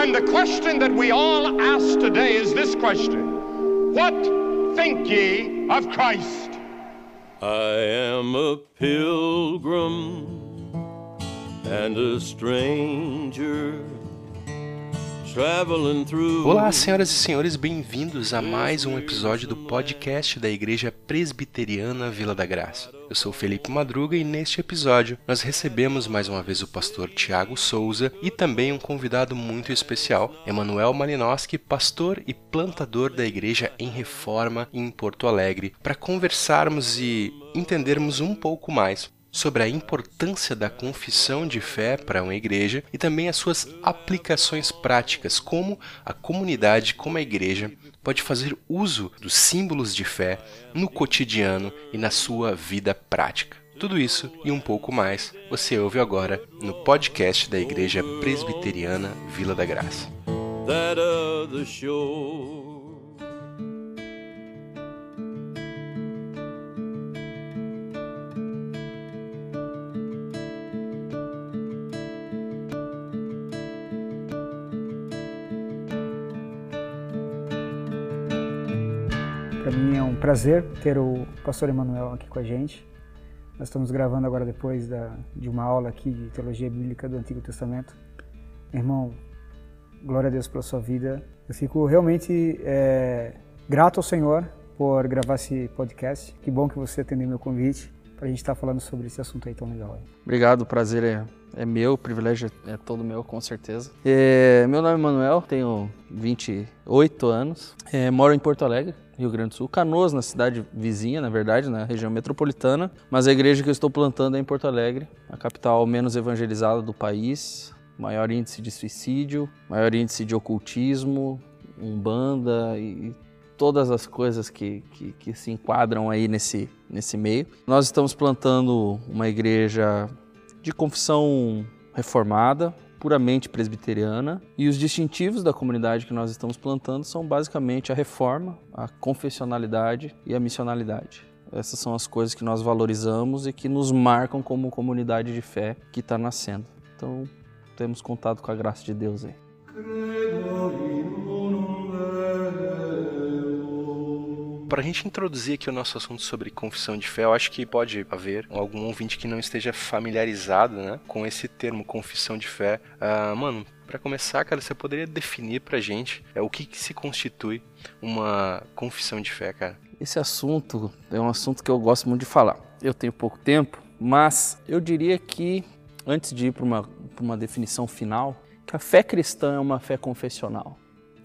And the question that we all ask today is this question What think ye of Christ? I am a pilgrim and a stranger. Olá, senhoras e senhores, bem-vindos a mais um episódio do podcast da Igreja Presbiteriana Vila da Graça. Eu sou Felipe Madruga e neste episódio nós recebemos mais uma vez o pastor Tiago Souza e também um convidado muito especial, Emanuel Malinowski, pastor e plantador da igreja em Reforma em Porto Alegre, para conversarmos e entendermos um pouco mais sobre a importância da confissão de fé para uma igreja e também as suas aplicações práticas, como a comunidade, como a igreja pode fazer uso dos símbolos de fé no cotidiano e na sua vida prática. Tudo isso e um pouco mais você ouve agora no podcast da Igreja Presbiteriana Vila da Graça. Para mim é um prazer ter o pastor Emanuel aqui com a gente. Nós estamos gravando agora depois da, de uma aula aqui de teologia bíblica do Antigo Testamento. Irmão, glória a Deus pela sua vida. Eu fico realmente é, grato ao Senhor por gravar esse podcast. Que bom que você atendeu meu convite para a gente estar falando sobre esse assunto aí tão legal. Aí. Obrigado, o prazer é, é meu, o privilégio é todo meu, com certeza. É, meu nome é Manuel, tenho 28 anos, é, moro em Porto Alegre, Rio Grande do Sul, Canoas, na cidade vizinha, na verdade, na região metropolitana, mas a igreja que eu estou plantando é em Porto Alegre, a capital menos evangelizada do país, maior índice de suicídio, maior índice de ocultismo, umbanda e todas as coisas que, que, que se enquadram aí nesse, nesse meio. Nós estamos plantando uma igreja de confissão reformada, puramente presbiteriana, e os distintivos da comunidade que nós estamos plantando são basicamente a reforma, a confessionalidade e a missionalidade. Essas são as coisas que nós valorizamos e que nos marcam como comunidade de fé que está nascendo. Então, temos contato com a graça de Deus aí. Para a gente introduzir aqui o nosso assunto sobre confissão de fé, eu acho que pode haver algum ouvinte que não esteja familiarizado né, com esse termo confissão de fé. Ah, mano, para começar, cara, você poderia definir pra gente é, o que, que se constitui uma confissão de fé, cara? Esse assunto é um assunto que eu gosto muito de falar. Eu tenho pouco tempo, mas eu diria que, antes de ir para uma, uma definição final, que a fé cristã é uma fé confessional.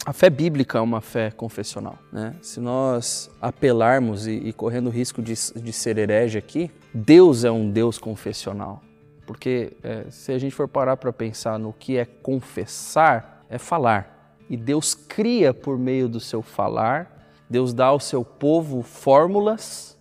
A fé bíblica é uma fé confessional. Né? Se nós apelarmos e, e correndo o risco de, de ser herege aqui, Deus é um Deus confessional. Porque é, se a gente for parar para pensar no que é confessar, é falar. E Deus cria por meio do seu falar, Deus dá ao seu povo fórmulas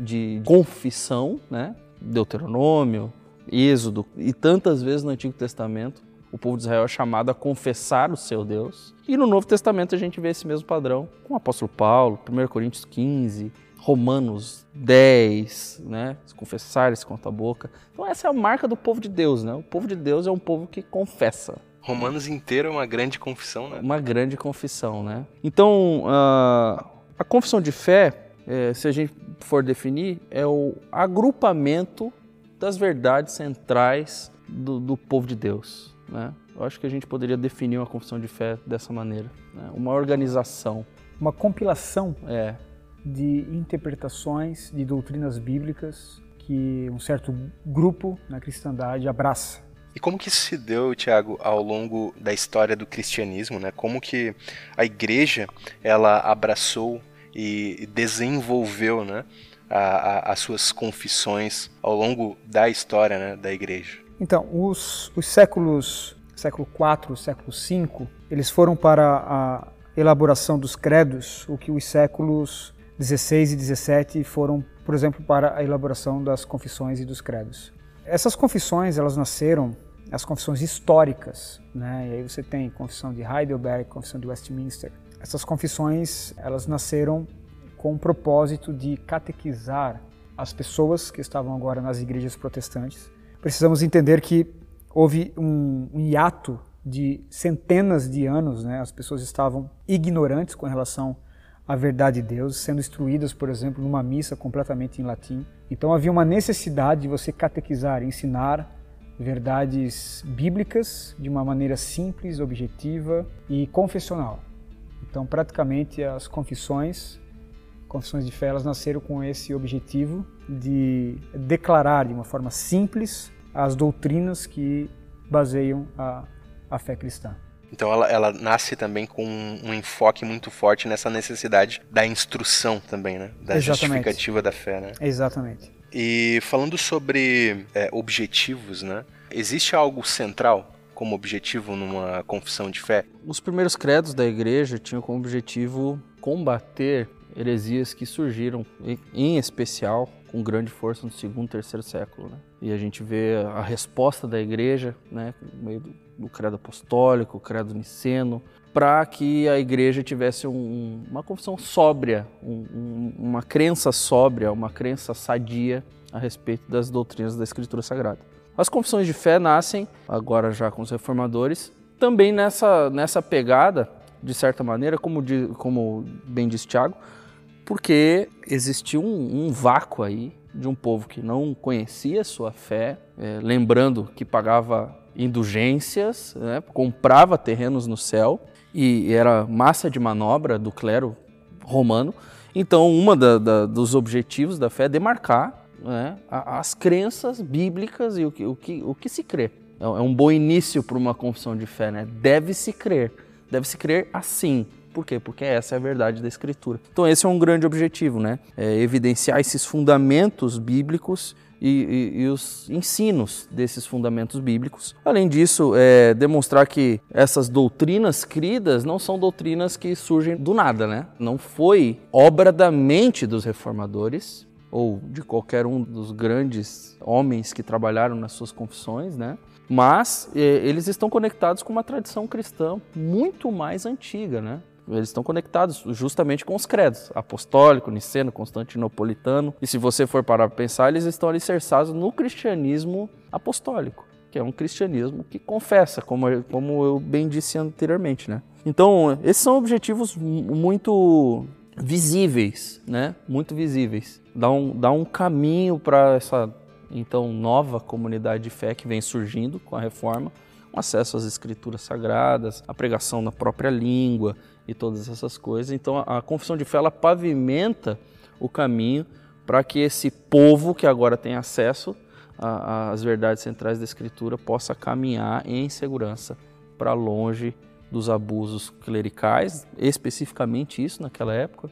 de confissão, né? Deuteronômio, Êxodo e tantas vezes no Antigo Testamento o povo de Israel é chamado a confessar o seu Deus. E no Novo Testamento a gente vê esse mesmo padrão com o apóstolo Paulo, 1 Coríntios 15, Romanos 10, né? Se confessar-se contra a boca. Então essa é a marca do povo de Deus, né? O povo de Deus é um povo que confessa. Romanos inteiro é uma grande confissão, né? Uma grande confissão, né? Então, uh, a confissão de fé, é, se a gente for definir, é o agrupamento das verdades centrais do, do povo de Deus. Né? Eu acho que a gente poderia definir uma confissão de fé dessa maneira. Né? Uma organização. Uma compilação É, de interpretações de doutrinas bíblicas que um certo grupo na cristandade abraça. E como que isso se deu, Tiago, ao longo da história do cristianismo, né? Como que a igreja ela abraçou e desenvolveu, né, a, a, as suas confissões ao longo da história, né, da igreja? Então, os, os séculos, século IV, século V, eles foram para a elaboração dos credos, o que os séculos 16 e 17 foram, por exemplo, para a elaboração das confissões e dos credos. Essas confissões, elas nasceram, as confissões históricas, né? E aí você tem confissão de Heidelberg, confissão de Westminster. Essas confissões, elas nasceram com o propósito de catequizar as pessoas que estavam agora nas igrejas protestantes. Precisamos entender que houve um, um hiato de centenas de anos, né, as pessoas estavam ignorantes com relação à verdade de Deus, sendo instruídas, por exemplo, numa missa completamente em latim. Então havia uma necessidade de você catequizar, ensinar verdades bíblicas de uma maneira simples, objetiva e confessional. Então, praticamente as confissões, confissões de fé, elas nasceram com esse objetivo de declarar de uma forma simples as doutrinas que baseiam a, a fé cristã. Então ela, ela, nasce também com um, enfoque muito forte nessa necessidade da instrução também, né? Da Exatamente. justificativa da fé, né? Exatamente. E falando sobre é, objetivos, né? Existe algo central como objetivo numa confissão de fé? Os primeiros credos da igreja tinham como objetivo combater heresias que surgiram, em especial com grande força no segundo e terceiro século. Né? E a gente vê a resposta da igreja, né, no meio do, do credo apostólico, credo niceno, para que a igreja tivesse um, uma confissão sóbria, um, uma crença sóbria, uma crença sadia a respeito das doutrinas da Escritura Sagrada. As confissões de fé nascem, agora já com os reformadores, também nessa, nessa pegada, de certa maneira, como, como bem disse Tiago, porque existia um, um, vácuo aí de um povo que não conhecia sua fé, é, lembrando que pagava indulgências, né, comprava terrenos no céu e era massa de manobra do clero romano. Então, da, dos objetivos da fé é demarcar né, as crenças bíblicas e o que, o que, o que se crê. É, é um bom início para uma confissão de fé, né? Deve-se crer. Deve-se crer assim. Por quê? Porque essa é a verdade da Escritura. Então esse é um grande objetivo, né? É evidenciar esses fundamentos bíblicos e, e, e, os ensinos desses fundamentos bíblicos. Além disso, é demonstrar que essas doutrinas cridas não são doutrinas que surgem do nada, né? Não foi obra da mente dos reformadores ou de qualquer um dos grandes homens que trabalharam nas suas confissões, né? Mas é, eles estão conectados com uma tradição cristã muito mais antiga, né? Eles estão conectados justamente com os credos apostólico, niceno, constantinopolitano. E se você for parar para pensar, eles estão alicerçados no cristianismo apostólico, que é um cristianismo que confessa, como, como eu bem disse anteriormente, né? Então, esses são objetivos muito visíveis, né? Muito visíveis. Dá um, dá um caminho para essa então nova comunidade de fé que vem surgindo com a reforma, um acesso às escrituras sagradas, a pregação na própria língua, e todas essas coisas. Então a, confissão de fé ela pavimenta o caminho para que esse povo que agora tem acesso às verdades centrais da Escritura possa caminhar em segurança para longe dos abusos clericais, especificamente isso naquela época,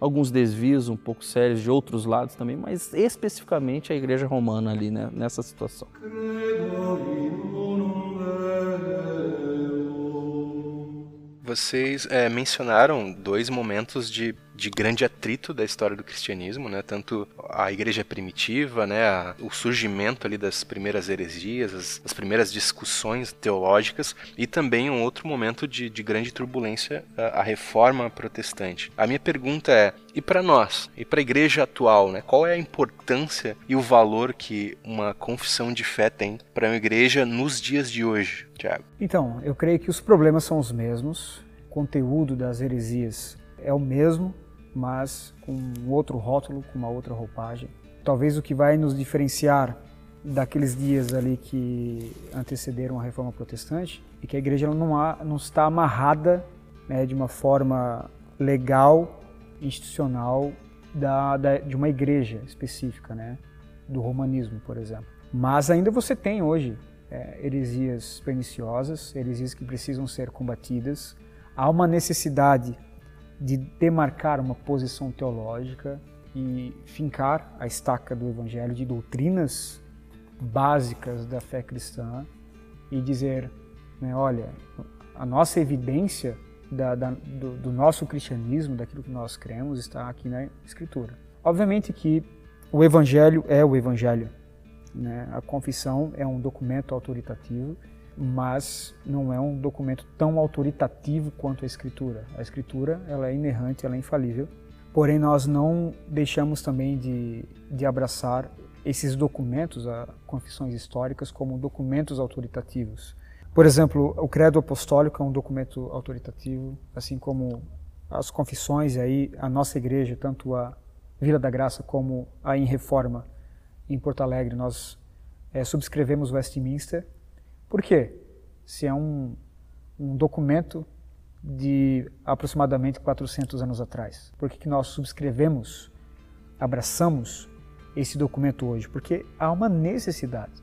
alguns desvios um pouco sérios de outros lados também, mas especificamente a Igreja Romana ali né, nessa situação. Vocês é, mencionaram dois momentos de, de grande atrito da história do cristianismo, né? Tanto a igreja primitiva, né? O surgimento ali das primeiras heresias, as, as, primeiras discussões teológicas e também um outro momento de, de grande turbulência, a, a, reforma protestante. A minha pergunta é, e para nós, e para a igreja atual, né? Qual é a importância e o valor que uma confissão de fé tem para uma igreja nos dias de hoje? Tiago? Então, eu creio que os problemas são os mesmos, o conteúdo das heresias é o mesmo, mas com um outro rótulo, com uma outra roupagem. Talvez o que vai nos diferenciar daqueles dias ali que antecederam a reforma protestante é que a igreja não, há, não está amarrada né, de uma forma legal, institucional, da, da, de uma igreja específica, né, do romanismo, por exemplo. Mas ainda você tem hoje é, heresias perniciosas, heresias que precisam ser combatidas. Há uma necessidade de demarcar uma posição teológica e fincar a estaca do Evangelho de doutrinas básicas da fé cristã e dizer, né, olha, a nossa evidência da, da, do, do, nosso cristianismo, daquilo que nós cremos, está aqui na Escritura. Obviamente que o Evangelho é o Evangelho, né? A confissão é um documento autoritativo, mas não é um documento tão autoritativo quanto a Escritura. A Escritura ela é inerrante, ela é infalível. Porém, nós não deixamos também de, de abraçar esses documentos, as confissões históricas, como documentos autoritativos. Por exemplo, o Credo Apostólico é um documento autoritativo, assim como as confissões, aí a nossa igreja, tanto a Vila da Graça como a em Reforma em Porto Alegre, nós é, subscrevemos Westminster. Por quê? Se é um, um documento de aproximadamente 400 anos atrás. Por que, que nós subscrevemos, abraçamos esse documento hoje? Porque há uma necessidade.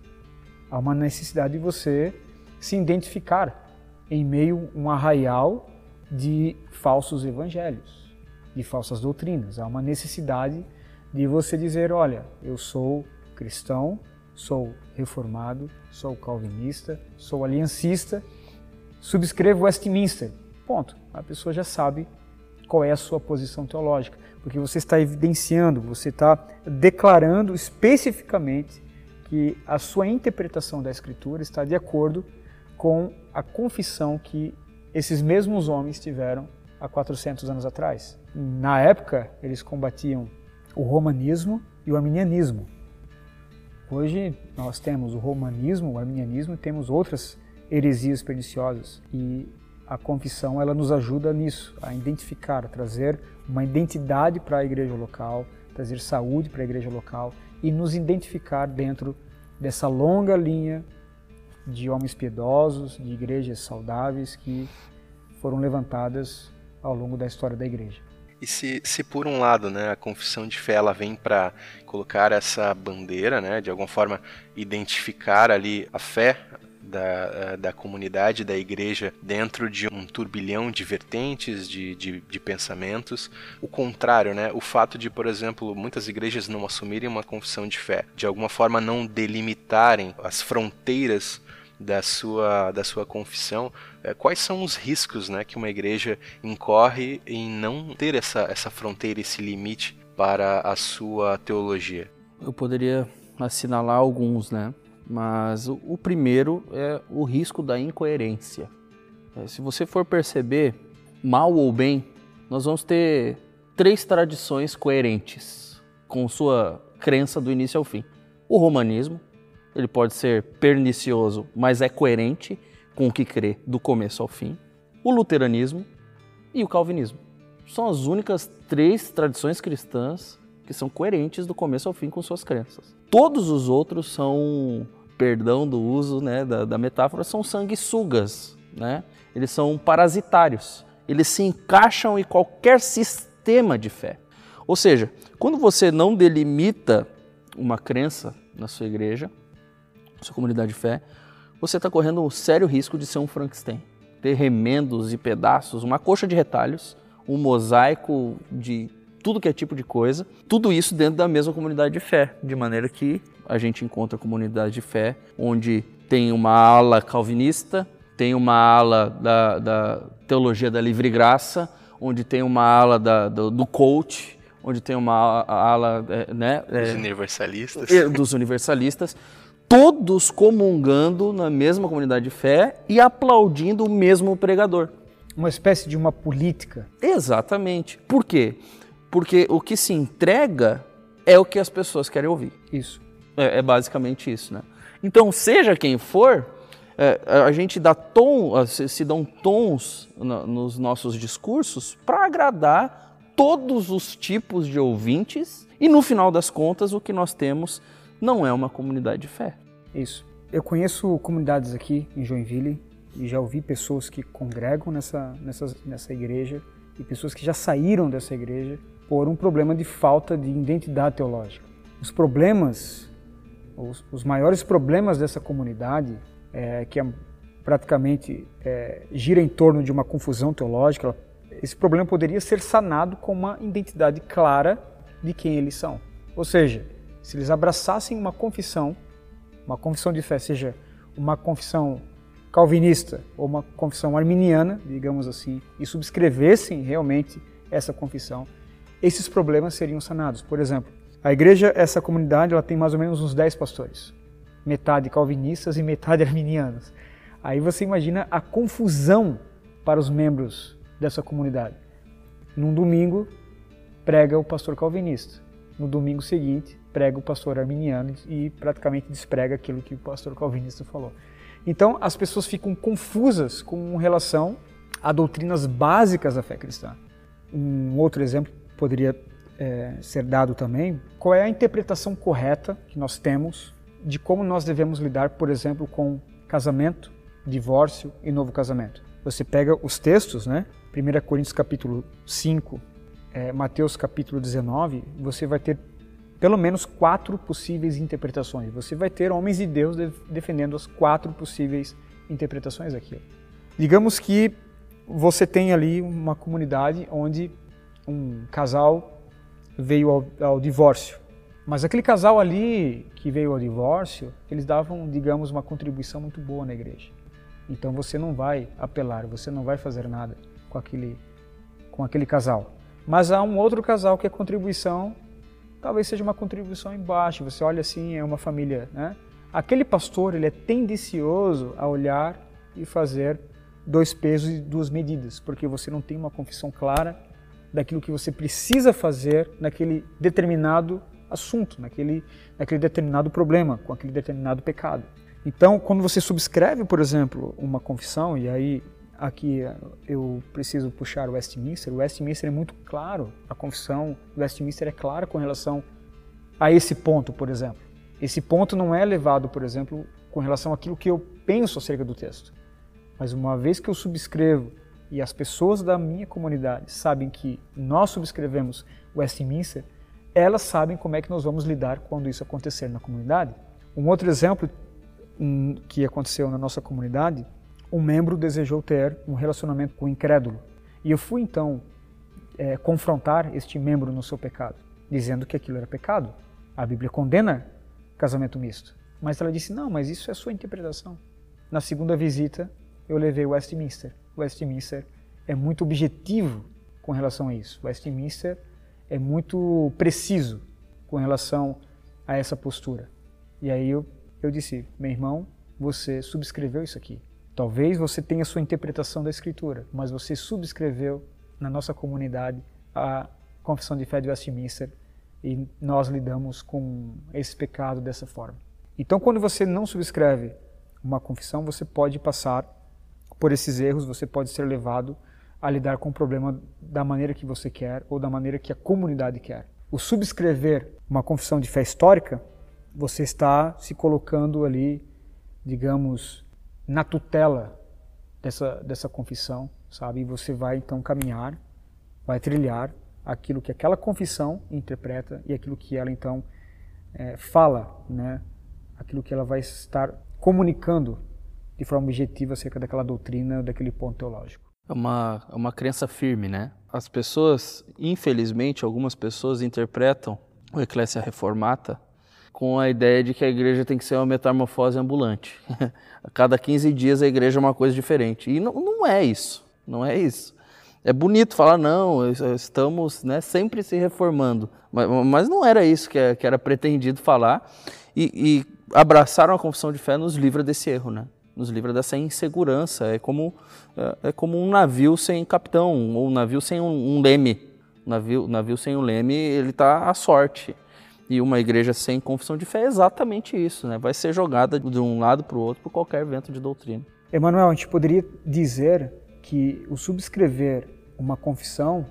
Há uma necessidade de você se identificar em meio a um arraial de falsos evangelhos, de falsas doutrinas. Há uma necessidade de você dizer: olha, eu sou cristão, sou reformado, sou calvinista, sou aliancista, subscrevo Westminster. Ponto. A pessoa já sabe qual é a sua posição teológica, porque você está evidenciando, você está declarando especificamente que a sua interpretação da Escritura está de acordo com a confissão que esses mesmos homens tiveram há 400 anos atrás. Na época, eles combatiam o romanismo e o arminianismo. Hoje nós temos o romanismo, o arminianismo e temos outras heresias perniciosas e a confissão ela nos ajuda nisso, a identificar, a trazer uma identidade para a igreja local, trazer saúde para a igreja local e nos identificar dentro dessa longa linha de homens piedosos, de igrejas saudáveis que foram levantadas ao longo da história da igreja. E se, se por um lado, né, a confissão de fé ela vem para colocar essa bandeira, né, de alguma forma identificar ali a fé da, da comunidade, da igreja, dentro de um turbilhão de vertentes, de, de, de, pensamentos. O contrário, né? O fato de, por exemplo, muitas igrejas não assumirem uma confissão de fé, de alguma forma não delimitarem as fronteiras da sua, da sua confissão, é, quais são os riscos né, que uma igreja incorre em não ter essa, essa fronteira, esse limite para a sua teologia? Eu poderia assinalar alguns, né? Mas o, primeiro é o risco da incoerência. É, se você for perceber, mal ou bem, nós vamos ter três tradições coerentes com sua crença do início ao fim. O romanismo, ele pode ser pernicioso, mas é coerente com o que crê do começo ao fim. O luteranismo e o calvinismo. São as únicas três tradições cristãs que são coerentes do começo ao fim com suas crenças. Todos os outros são, perdão do uso né, da, da metáfora, são sanguessugas. Né? Eles são parasitários. Eles se encaixam em qualquer sistema de fé. Ou seja, quando você não delimita uma crença na sua igreja, sua comunidade de fé, você está correndo um sério risco de ser um Frankenstein. Ter remendos e pedaços, uma coxa de retalhos, um mosaico de tudo que é tipo de coisa, tudo isso dentro da mesma comunidade de fé, de maneira que a gente encontra comunidade de fé onde tem uma ala calvinista, tem uma ala da, da teologia da livre graça, onde tem uma ala da, do, do coach, onde tem uma ala é, né, é, dos universalistas, dos universalistas todos comungando na mesma comunidade de fé e aplaudindo o mesmo pregador. Uma espécie de uma política. Exatamente. Por quê? Porque o que se entrega é o que as pessoas querem ouvir. Isso. É, é basicamente isso, né? Então, seja quem for, é, a gente dá tom, se, se dão tons no, nos nossos discursos para agradar todos os tipos de ouvintes e no final das contas o que nós temos não é uma comunidade de fé. Isso. Eu conheço comunidades aqui em Joinville e já ouvi pessoas que congregam nessa, nessa, nessa igreja e pessoas que já saíram dessa igreja por um problema de falta de identidade teológica. Os problemas, os, os maiores problemas dessa comunidade, é, que é, praticamente é, gira em torno de uma confusão teológica, esse problema poderia ser sanado com uma identidade clara de quem eles são. Ou seja, se eles abraçassem uma confissão uma confissão de fé, seja uma confissão calvinista ou uma confissão arminiana, digamos assim, e subscrevessem realmente essa confissão, esses problemas seriam sanados. Por exemplo, a igreja, essa comunidade, ela tem mais ou menos uns 10 pastores, metade calvinistas e metade arminianos. Aí você imagina a confusão para os membros dessa comunidade. Num domingo, prega o pastor calvinista. No domingo seguinte, prega o pastor arminiano e praticamente desprega aquilo que o pastor calvinista falou. Então as pessoas ficam confusas com relação a doutrinas básicas da fé cristã. Um outro exemplo poderia é, ser dado também: qual é a interpretação correta que nós temos de como nós devemos lidar, por exemplo, com casamento, divórcio e novo casamento. Você pega os textos, né? 1 Coríntios capítulo 5, é, Mateus capítulo 19, você vai ter pelo menos quatro possíveis interpretações. Você vai ter homens de Deus defendendo as quatro possíveis interpretações daquilo. Digamos que você tem ali uma comunidade onde um casal veio ao, ao divórcio. Mas aquele casal ali que veio ao divórcio, eles davam, digamos, uma contribuição muito boa na igreja. Então você não vai apelar, você não vai fazer nada com aquele, com aquele casal. Mas há um outro casal que a contribuição talvez seja uma contribuição embaixo. Você olha assim, é uma família, né? Aquele pastor, ele é tendencioso a olhar e fazer dois pesos e duas medidas, porque você não tem uma confissão clara daquilo que você precisa fazer naquele determinado assunto, naquele, naquele determinado problema, com aquele determinado pecado. Então, quando você subscreve, por exemplo, uma confissão, e aí aqui eu preciso puxar o Westminster, o Westminster é muito claro, a confissão do Westminster é clara com relação a esse ponto, por exemplo. Esse ponto não é levado, por exemplo, com relação àquilo que eu penso acerca do texto. Mas uma vez que eu subscrevo e as pessoas da minha comunidade sabem que nós subscrevemos Westminster, elas sabem como é que nós vamos lidar quando isso acontecer na comunidade. Um outro exemplo um, que aconteceu na nossa comunidade, um membro desejou ter um relacionamento com o incrédulo. E eu fui então é, confrontar este membro no seu pecado, dizendo que aquilo era pecado. A Bíblia condena casamento misto. Mas ela disse: não, mas isso é sua interpretação. Na segunda visita, eu levei Westminster. Westminster é muito objetivo com relação a isso. Westminster é muito preciso com relação a essa postura. E aí eu, eu disse, meu irmão, você subscreveu isso aqui. Talvez você tenha sua interpretação da Escritura, mas você subscreveu na nossa comunidade a Confissão de Fé de Westminster e nós lidamos com esse pecado dessa forma. Então, quando você não subscreve uma confissão, você pode passar por esses erros, você pode ser levado a lidar com o problema da maneira que você quer ou da maneira que a comunidade quer. O subscrever uma confissão de fé histórica, você está se colocando ali, digamos, na tutela dessa, dessa confissão, sabe? E você vai então caminhar, vai trilhar aquilo que aquela confissão interpreta e aquilo que ela então é, fala, né? Aquilo que ela vai estar comunicando de forma objetiva acerca daquela doutrina, daquele ponto teológico. É uma, é uma crença firme, né? As pessoas, infelizmente, algumas pessoas interpretam o Eclésia Reformata com a ideia de que a igreja tem que ser uma metamorfose ambulante. a cada 15 dias a igreja é uma coisa diferente. E não, não é isso. Não é isso. É bonito falar, não, estamos né, sempre se reformando. Mas, mas não era isso que, que era pretendido falar. E, e abraçaram a confissão de fé nos livra desse erro, né? nos livra dessa insegurança. É como, é, é, como um navio sem capitão, ou um navio sem um, um leme. Navio, navio sem um leme, ele está à sorte. E uma igreja sem confissão de fé é exatamente isso, né? vai ser jogada de um lado para o outro por qualquer vento de doutrina. Emanuel, a gente poderia dizer que o subscrever uma confissão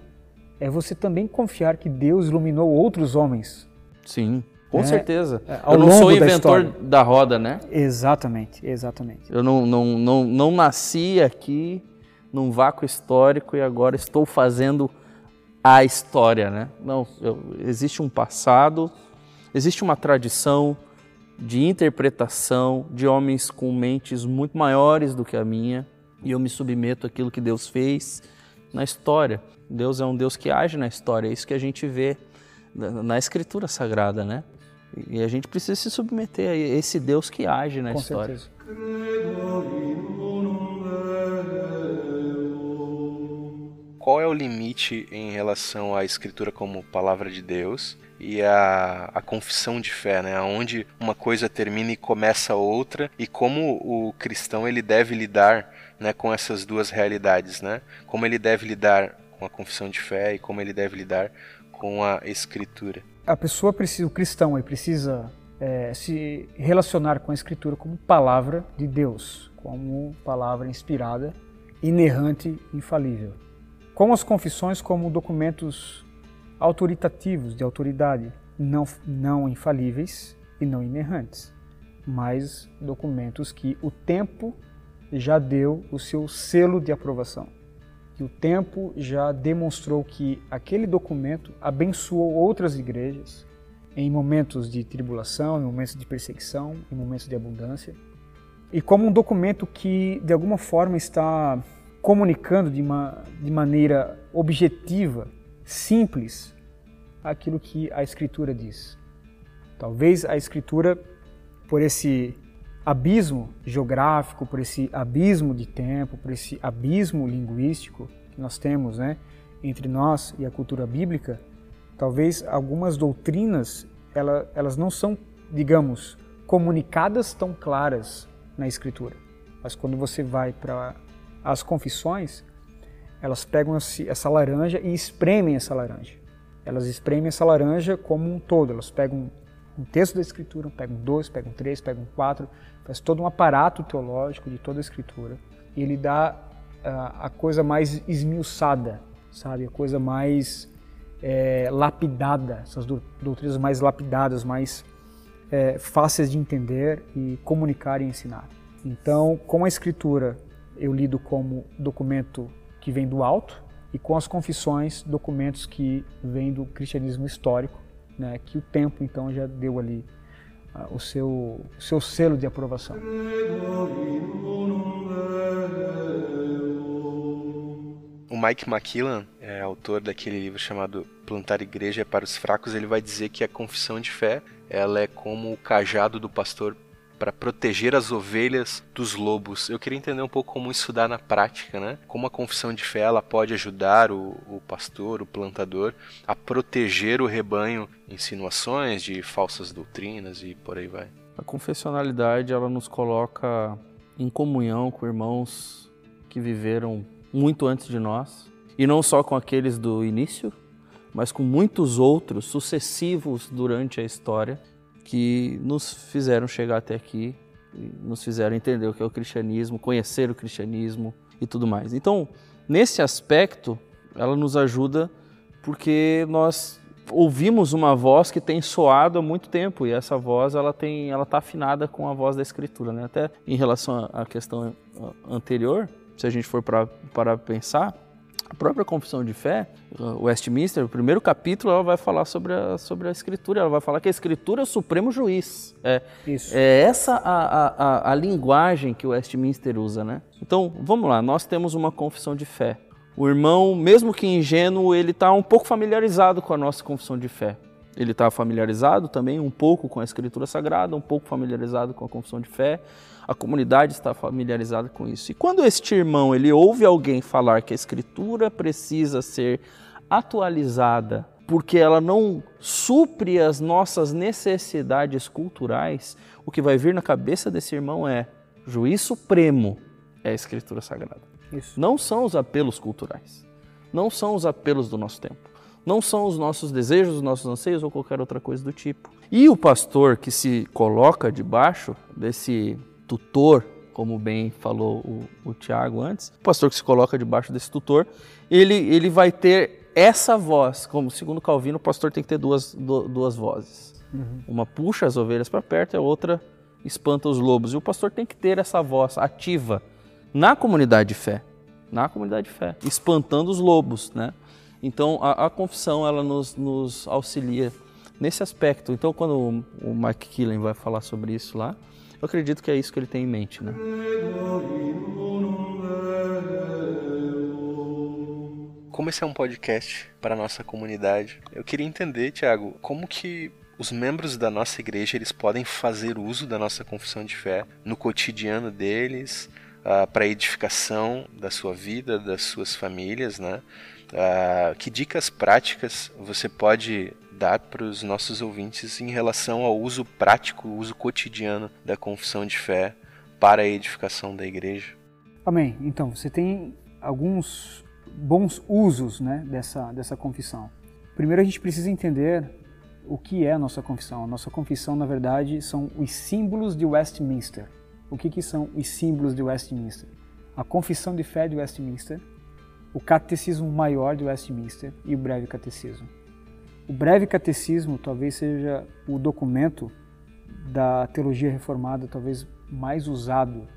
é você também confiar que Deus iluminou outros homens. Sim. Com é, certeza. É, eu não sou inventor da, da, roda, né? Exatamente, exatamente. Eu não, não, não, não nasci aqui num vácuo histórico e agora estou fazendo a história, né? Não, eu, existe um passado, existe uma tradição de interpretação de homens com mentes muito maiores do que a minha e eu me submeto àquilo que Deus fez na história. Deus é um Deus que age na história, é isso que a gente vê na Escritura Sagrada, né? E a gente precisa se submeter a esse Deus que age na Com história. Certeza. Qual é o limite em relação à escritura como palavra de Deus e a, a confissão de fé, né? Onde uma coisa termina e começa outra e como o cristão ele deve lidar, né, com essas duas realidades, né? Como ele deve lidar com a confissão de fé e como ele deve lidar com a escritura a pessoa precisa, o cristão, ele precisa é, se relacionar com a Escritura como palavra de Deus, como palavra inspirada, inerrante, infalível. Com as confissões como documentos autoritativos, de autoridade, não, não infalíveis e não inerrantes, mas documentos que o tempo já deu o seu selo de aprovação. Que o tempo já demonstrou que aquele documento abençoou outras igrejas em momentos de tribulação, em momentos de perseguição, em momentos de abundância. E como um documento que, de alguma forma, está comunicando de, uma, de maneira objetiva, simples, aquilo que a Escritura diz. Talvez a Escritura, por esse abismo geográfico, por esse abismo de tempo, por esse abismo linguístico que nós temos né, entre nós e a cultura bíblica, talvez algumas doutrinas ela, elas não são, digamos, comunicadas tão claras na Escritura. Mas quando você vai para as confissões, elas pegam essa laranja e espremem essa laranja. Elas espremem essa laranja como um todo. Elas pegam um texto da Escritura, pegam dois, pegam três, pegam quatro, faz todo um aparato teológico de toda a Escritura e ele dá uh, a coisa mais esmiuçada, sabe? A coisa mais é, lapidada, essas doutrinas mais lapidadas, mais é, fáceis de entender e comunicar e ensinar. Então, com a Escritura, eu lido como documento que vem do alto e com as confissões, documentos que vêm do cristianismo histórico, né, que o tempo então já deu ali uh, o, seu, o seu selo de aprovação. O Mike McKillan, é autor daquele livro chamado Plantar Igreja para os Fracos, ele vai dizer que a confissão de fé ela é como o cajado do pastor para proteger as ovelhas dos lobos. Eu queria entender um pouco como isso dá na prática, né? Como a confissão de fé ela pode ajudar o, o pastor, o plantador, a proteger o rebanho insinuações de falsas doutrinas e por aí vai. A confessionalidade ela nos coloca em comunhão com irmãos que viveram muito antes de nós e não só com aqueles do início, mas com muitos outros sucessivos durante a história que nos fizeram chegar até aqui, nos fizeram entender o que é o cristianismo, conhecer o cristianismo e tudo mais. Então, nesse aspecto, ela nos ajuda porque nós ouvimos uma voz que tem soado há muito tempo e essa voz ela tem ela está afinada com a voz da escritura né? até em relação à questão anterior se a gente for para pensar a própria Confissão de Fé, Westminster, o primeiro capítulo, ela vai falar sobre a, sobre a Escritura. Ela vai falar que a Escritura é o supremo juiz. É, Isso. é essa a, a, a linguagem que o Westminster usa, né? Então, vamos lá. Nós temos uma confissão de fé. O irmão, mesmo que ingênuo, ele está um pouco familiarizado com a nossa confissão de fé. Ele está familiarizado também um pouco com a Escritura Sagrada, um pouco familiarizado com a confissão de fé a comunidade está familiarizada com isso. E quando este irmão ele ouve alguém falar que a escritura precisa ser atualizada porque ela não supre as nossas necessidades culturais, o que vai vir na cabeça desse irmão é juiz supremo é a escritura sagrada. Isso. Não são os apelos culturais. Não são os apelos do nosso tempo. Não são os nossos desejos, os nossos anseios ou qualquer outra coisa do tipo. E o pastor que se coloca debaixo desse tutor, como bem falou o, o Tiago antes, o pastor que se coloca debaixo desse tutor, ele, ele vai ter essa voz, como segundo Calvino, o pastor tem que ter duas, duas vozes. Uhum. Uma puxa as ovelhas para perto e a outra espanta os lobos. E o pastor tem que ter essa voz ativa na comunidade de fé, na comunidade de fé, espantando os lobos, né? Então a, a confissão ela nos, nos, auxilia nesse aspecto. Então quando o, o Mike Killen vai falar sobre isso lá, eu acredito que é isso que ele tem em mente, né? Como esse é um podcast para a nossa comunidade, eu queria entender, Tiago, como que os membros da nossa igreja eles podem fazer uso da nossa confissão de fé no cotidiano deles, uh, para edificação da sua vida, das suas famílias, né? Uh, que dicas práticas você pode dar para os nossos ouvintes em relação ao uso prático, uso cotidiano da confissão de fé para a edificação da igreja? Amém. Então, você tem alguns bons usos né, dessa, dessa confissão. Primeiro, a gente precisa entender o que é a nossa confissão? A nossa confissão, na verdade, são os símbolos de Westminster. O que, que são os símbolos de Westminster? A confissão de fé de Westminster, o catecismo maior de Westminster e o breve catecismo. O breve catecismo talvez seja o documento da teologia reformada talvez mais usado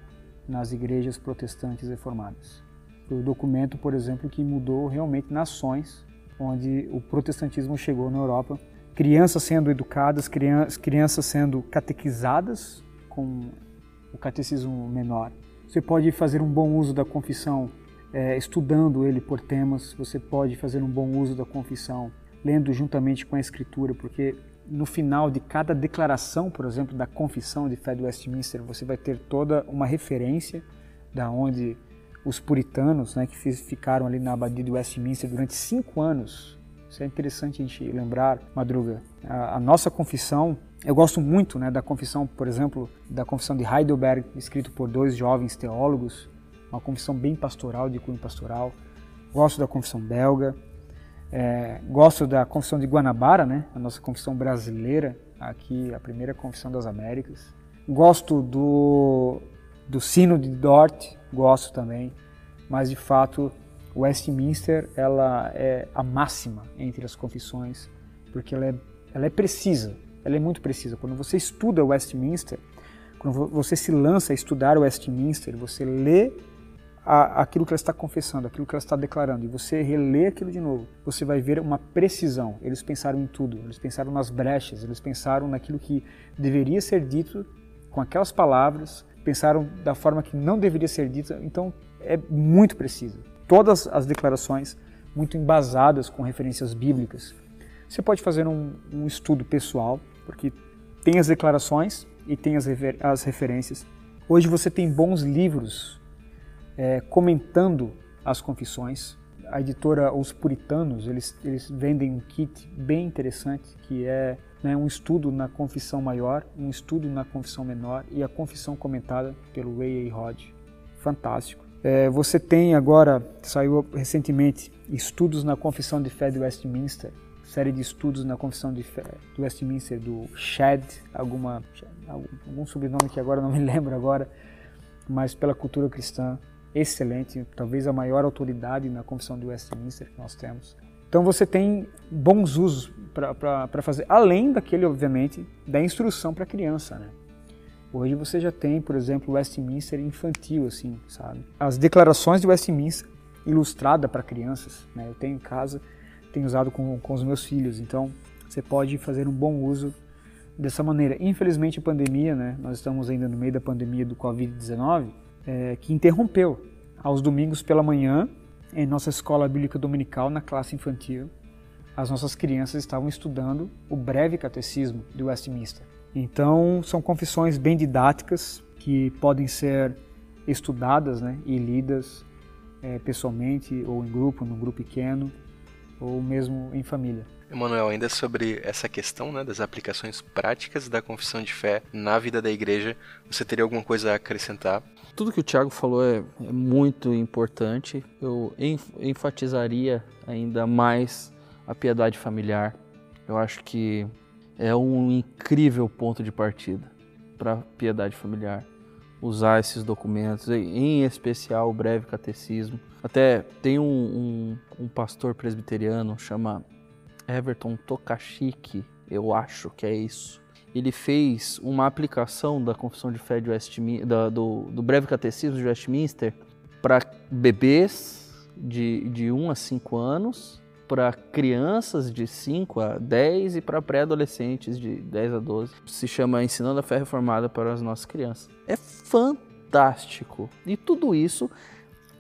nas igrejas protestantes reformadas. Foi o documento, por exemplo, que mudou realmente nações onde o protestantismo chegou na Europa. Crianças sendo educadas, crianças sendo catequizadas com o catecismo menor. Você pode fazer um bom uso da confissão é, estudando ele por temas, você pode fazer um bom uso da confissão lendo juntamente com a Escritura, porque no final de cada declaração, por exemplo, da confissão de fé do Westminster, você vai ter toda uma referência da onde os puritanos, né, que ficaram ali na abadia de Westminster durante cinco anos. Isso é interessante a gente lembrar, Madruga. A, a nossa confissão, eu gosto muito né, da confissão, por exemplo, da confissão de Heidelberg, escrito por dois jovens teólogos, uma confissão bem pastoral, de cunho pastoral. Gosto da confissão belga. É, gosto da confissão de Guanabara, né, a nossa confissão brasileira, aqui a primeira confissão das Américas. Gosto do, do sino de Dort, gosto também, mas de fato Westminster ela é a máxima entre as confissões, porque ela é, ela é precisa, ela é muito precisa. Quando você estuda Westminster, quando você se lança a estudar Westminster, você lê a, aquilo que ela está confessando, aquilo que ela está declarando, e você relê aquilo de novo, você vai ver uma precisão. Eles pensaram em tudo, eles pensaram nas brechas, eles pensaram naquilo que deveria ser dito com aquelas palavras, pensaram da forma que não deveria ser dita, então é muito preciso. Todas as declarações muito embasadas com referências bíblicas. Você pode fazer um, um estudo pessoal, porque tem as declarações e tem as, refer as referências. Hoje você tem bons livros é, comentando as confissões. A editora Os Puritanos, eles, eles vendem um kit bem interessante, que é né, um estudo na confissão maior, um estudo na confissão menor e a confissão comentada pelo Ray A. Rod. Fantástico. É, você tem agora, saiu recentemente, estudos na confissão de fé de Westminster, série de estudos na confissão de fé do Westminster, do Shad, alguma, algum, algum sobrenome que agora não me lembro agora, mas pela cultura cristã, excelente, talvez a maior autoridade na confissão de Westminster que nós temos. Então você tem bons usos para fazer, além daquele, obviamente, da instrução para a criança, né? Hoje você já tem, por exemplo, Westminster infantil, assim, sabe? As declarações de Westminster ilustrada para crianças, né? Eu tenho em casa, tenho usado com, com os meus filhos, então você pode fazer um bom uso dessa maneira. Infelizmente a pandemia, né? Nós estamos ainda no meio da pandemia do Covid-19, é, que interrompeu aos domingos pela manhã, em nossa escola bíblica dominical, na classe infantil, as nossas crianças estavam estudando o breve catecismo de Westminster. Então, são confissões bem didáticas que podem ser estudadas né, e lidas é, pessoalmente ou em grupo, num grupo pequeno, ou mesmo em família. Emanuel, ainda sobre essa questão né, das aplicações práticas da confissão de fé na vida da igreja, você teria alguma coisa a acrescentar? Tudo que o Tiago falou é, é, muito importante. Eu enfatizaria ainda mais a piedade familiar. Eu acho que é um incrível ponto de partida para a piedade familiar. Usar esses documentos, em especial o breve catecismo. Até tem um, um, um pastor presbiteriano, chama Everton Tokashiki, eu acho que é isso ele fez uma aplicação da Confissão de Fé de Westminster, do, do Breve Catecismo de Westminster para bebês de, de 1 a 5 anos, para crianças de 5 a 10 e para pré-adolescentes de 10 a 12. Se chama Ensinando a Fé Reformada para as Nossas Crianças. É fantástico. E tudo isso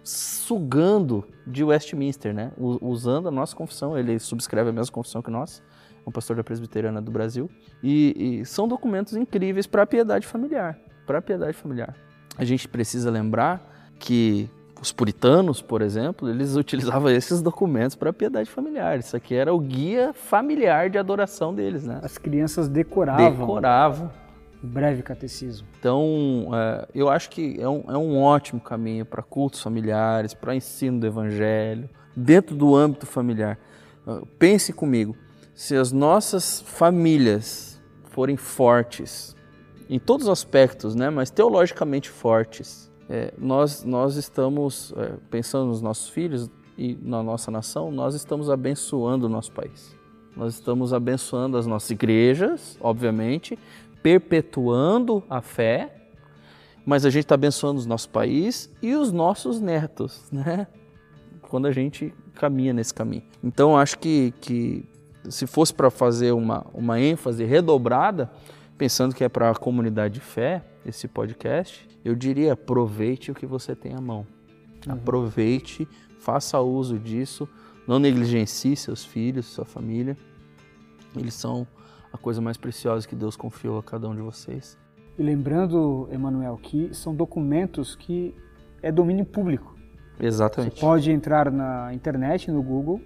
sugando de Westminster, né? Usando a nossa confissão, ele subscreve a mesma confissão que nós um pastor da presbiteriana do Brasil. E, e são documentos incríveis para a piedade familiar. Para a piedade familiar. A gente precisa lembrar que os puritanos, por exemplo, eles utilizavam esses documentos para a piedade familiar. Isso aqui era o guia familiar de adoração deles, né? As crianças decoravam. Decoravam. O breve catecismo. Então, é, eu acho que é um, é um ótimo caminho para cultos familiares, para ensino do evangelho, dentro do âmbito familiar. Uh, pense comigo, se as nossas famílias forem fortes, em todos os aspectos, né, mas teologicamente fortes, é, nós, nós estamos, é, pensando nos nossos filhos e na nossa nação, nós estamos abençoando o nosso país. Nós estamos abençoando as nossas igrejas, obviamente, perpetuando a fé, mas a gente está abençoando o nosso país e os nossos netos, né? Quando a gente caminha nesse caminho. Então, acho que, que se fosse para fazer uma, uma ênfase redobrada, pensando que é para a comunidade de fé, esse podcast, eu diria aproveite o que você tem à mão. Uhum. Aproveite, faça uso disso, não negligencie seus filhos, sua família. Eles são a coisa mais preciosa que Deus confiou a cada um de vocês. E lembrando, Emanuel, que são documentos que é domínio público. Exatamente. Você pode entrar na internet, no Google,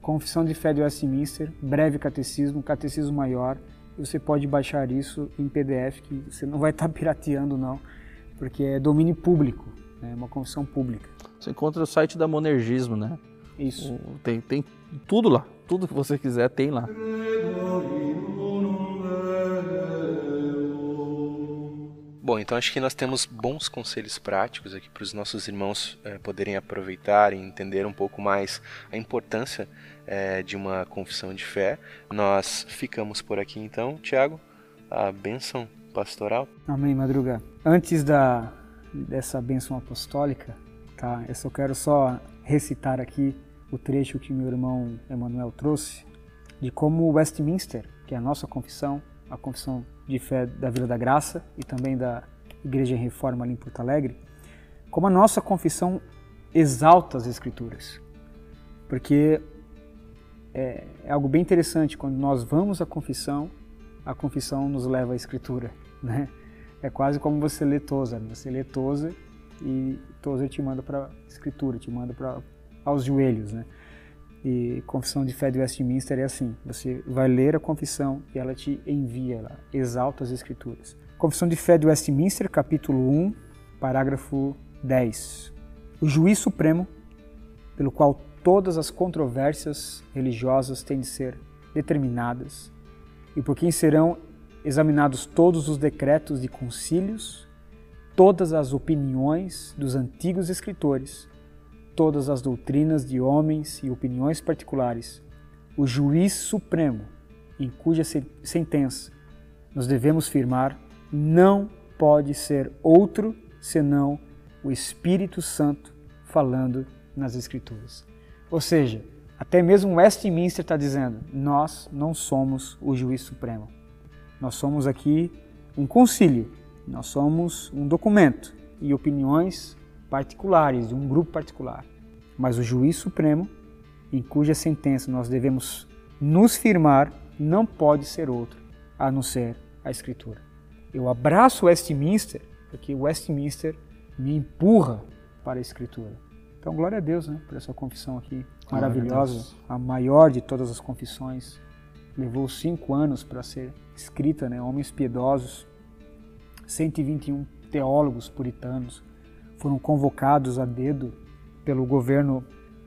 Confissão de Fé de Westminster, Breve Catecismo, Catecismo Maior, você pode baixar isso em PDF, que você não vai estar pirateando não, porque é domínio público, é né? uma confissão pública. Você encontra o site da Monergismo, né? Isso. Tem, tem tudo lá, tudo que você quiser tem lá. Bom, então acho que nós temos bons conselhos práticos aqui para os nossos irmãos é, poderem aproveitar e entender um pouco mais a importância é, de uma confissão de fé. Nós ficamos por aqui então, Tiago, a bênção pastoral. Amém, Madruga. Antes da, dessa bênção apostólica, tá? Eu só quero só recitar aqui o trecho que meu irmão Emanuel trouxe de como Westminster, que é a nossa confissão, a confissão de fé da Vila da Graça e também da Igreja Reforma ali em Porto Alegre, como a nossa confissão exalta as Escrituras. Porque é, é, algo bem interessante, quando nós vamos à confissão, a confissão nos leva à Escritura. Né? É quase como você lê Tozer, né? você lê Tozer e Tozer te manda para a Escritura, te manda para aos joelhos. Né? E confissão de fé de Westminster é assim: você vai ler a confissão e ela te envia, ela exalta as Escrituras. Confissão de fé de Westminster, capítulo 1, parágrafo 10. O juiz supremo, pelo qual todas as controvérsias religiosas têm de ser determinadas, e por quem serão examinados todos os decretos de concílios, todas as opiniões dos antigos escritores, todas as doutrinas de homens e opiniões particulares, o juiz supremo, em cuja sentença nos devemos firmar, não pode ser outro senão o Espírito Santo falando nas Escrituras. Ou seja, até mesmo Westminster está dizendo: nós não somos o juiz supremo. Nós somos aqui um concílio, nós somos um documento e opiniões particulares, de um grupo particular. Mas o juiz supremo, em cuja sentença nós devemos nos firmar, não pode ser outro a não ser a Escritura. Eu abraço Westminster porque Westminster me empurra para a Escritura. Então, glória a Deus né, por essa confissão aqui maravilhosa, a, a maior de todas as confissões. Levou cinco anos para ser escrita, né, homens piedosos, 121 teólogos puritanos foram convocados a dedo pelo governo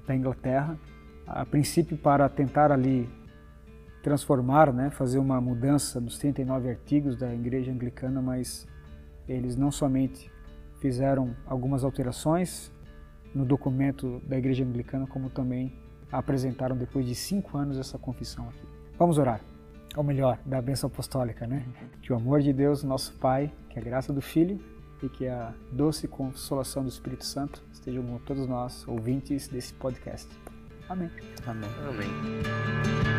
da Inglaterra, a princípio para tentar ali transformar, né, fazer uma mudança nos 39 artigos da Igreja Anglicana, mas eles não somente fizeram algumas alterações no documento da Igreja Anglicana, como também apresentaram depois de cinco anos essa confissão aqui. Vamos orar. Ou melhor, da bênção apostólica, né? Que o amor de Deus, nosso Pai, que a graça do Filho e que a doce consolação do Espírito Santo estejam com todos nós, ouvintes desse podcast. Amém. Amém. Amém.